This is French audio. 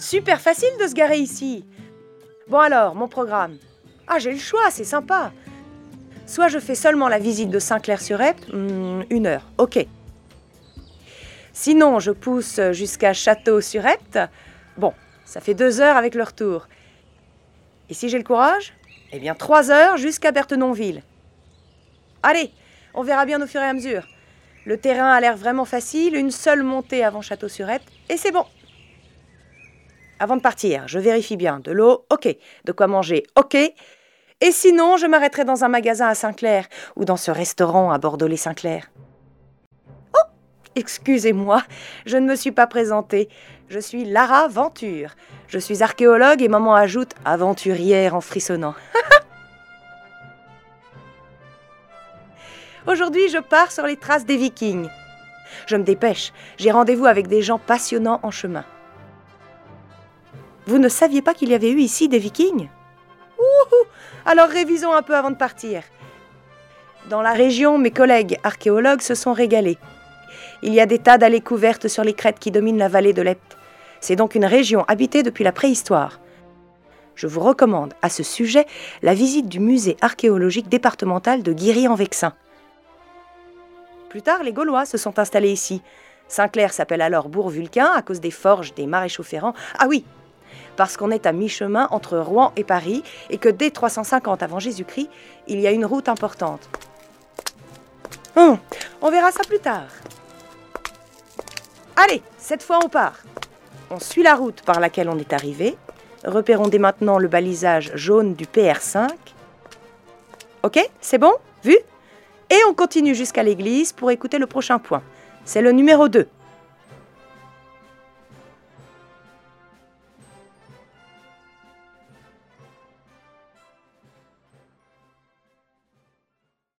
super facile de se garer ici. Bon alors, mon programme. Ah, j'ai le choix, c'est sympa. Soit je fais seulement la visite de Saint-Clair-sur-Epte, hmm, une heure, ok. Sinon, je pousse jusqu'à Château-sur-Epte. Bon, ça fait deux heures avec le retour. Et si j'ai le courage? Eh bien, trois heures jusqu'à Berthenonville. Allez, on verra bien au fur et à mesure. Le terrain a l'air vraiment facile, une seule montée avant Château-sur-Epte, et c'est bon. Avant de partir, je vérifie bien. De l'eau, ok. De quoi manger, ok. Et sinon, je m'arrêterai dans un magasin à Saint-Clair ou dans ce restaurant à Bordeaux-les-Saint-Clair. Oh Excusez-moi, je ne me suis pas présentée. Je suis Lara Venture. Je suis archéologue et maman ajoute aventurière en frissonnant. Aujourd'hui, je pars sur les traces des Vikings. Je me dépêche, j'ai rendez-vous avec des gens passionnants en chemin. Vous ne saviez pas qu'il y avait eu ici des Vikings? Alors révisons un peu avant de partir. Dans la région, mes collègues archéologues se sont régalés. Il y a des tas d'allées couvertes sur les crêtes qui dominent la vallée de l'Epte. C'est donc une région habitée depuis la préhistoire. Je vous recommande à ce sujet la visite du musée archéologique départemental de Guiry-en-Vexin. Plus tard, les Gaulois se sont installés ici. Saint-Clair s'appelle alors Bourg-Vulcain à cause des forges des maréchaux ferrants. Ah oui, parce qu'on est à mi-chemin entre Rouen et Paris et que dès 350 avant Jésus-Christ, il y a une route importante. Hum, on verra ça plus tard. Allez, cette fois on part. On suit la route par laquelle on est arrivé. Repérons dès maintenant le balisage jaune du PR5. Ok, c'est bon? Vu? Et on continue jusqu'à l'église pour écouter le prochain point. C'est le numéro 2.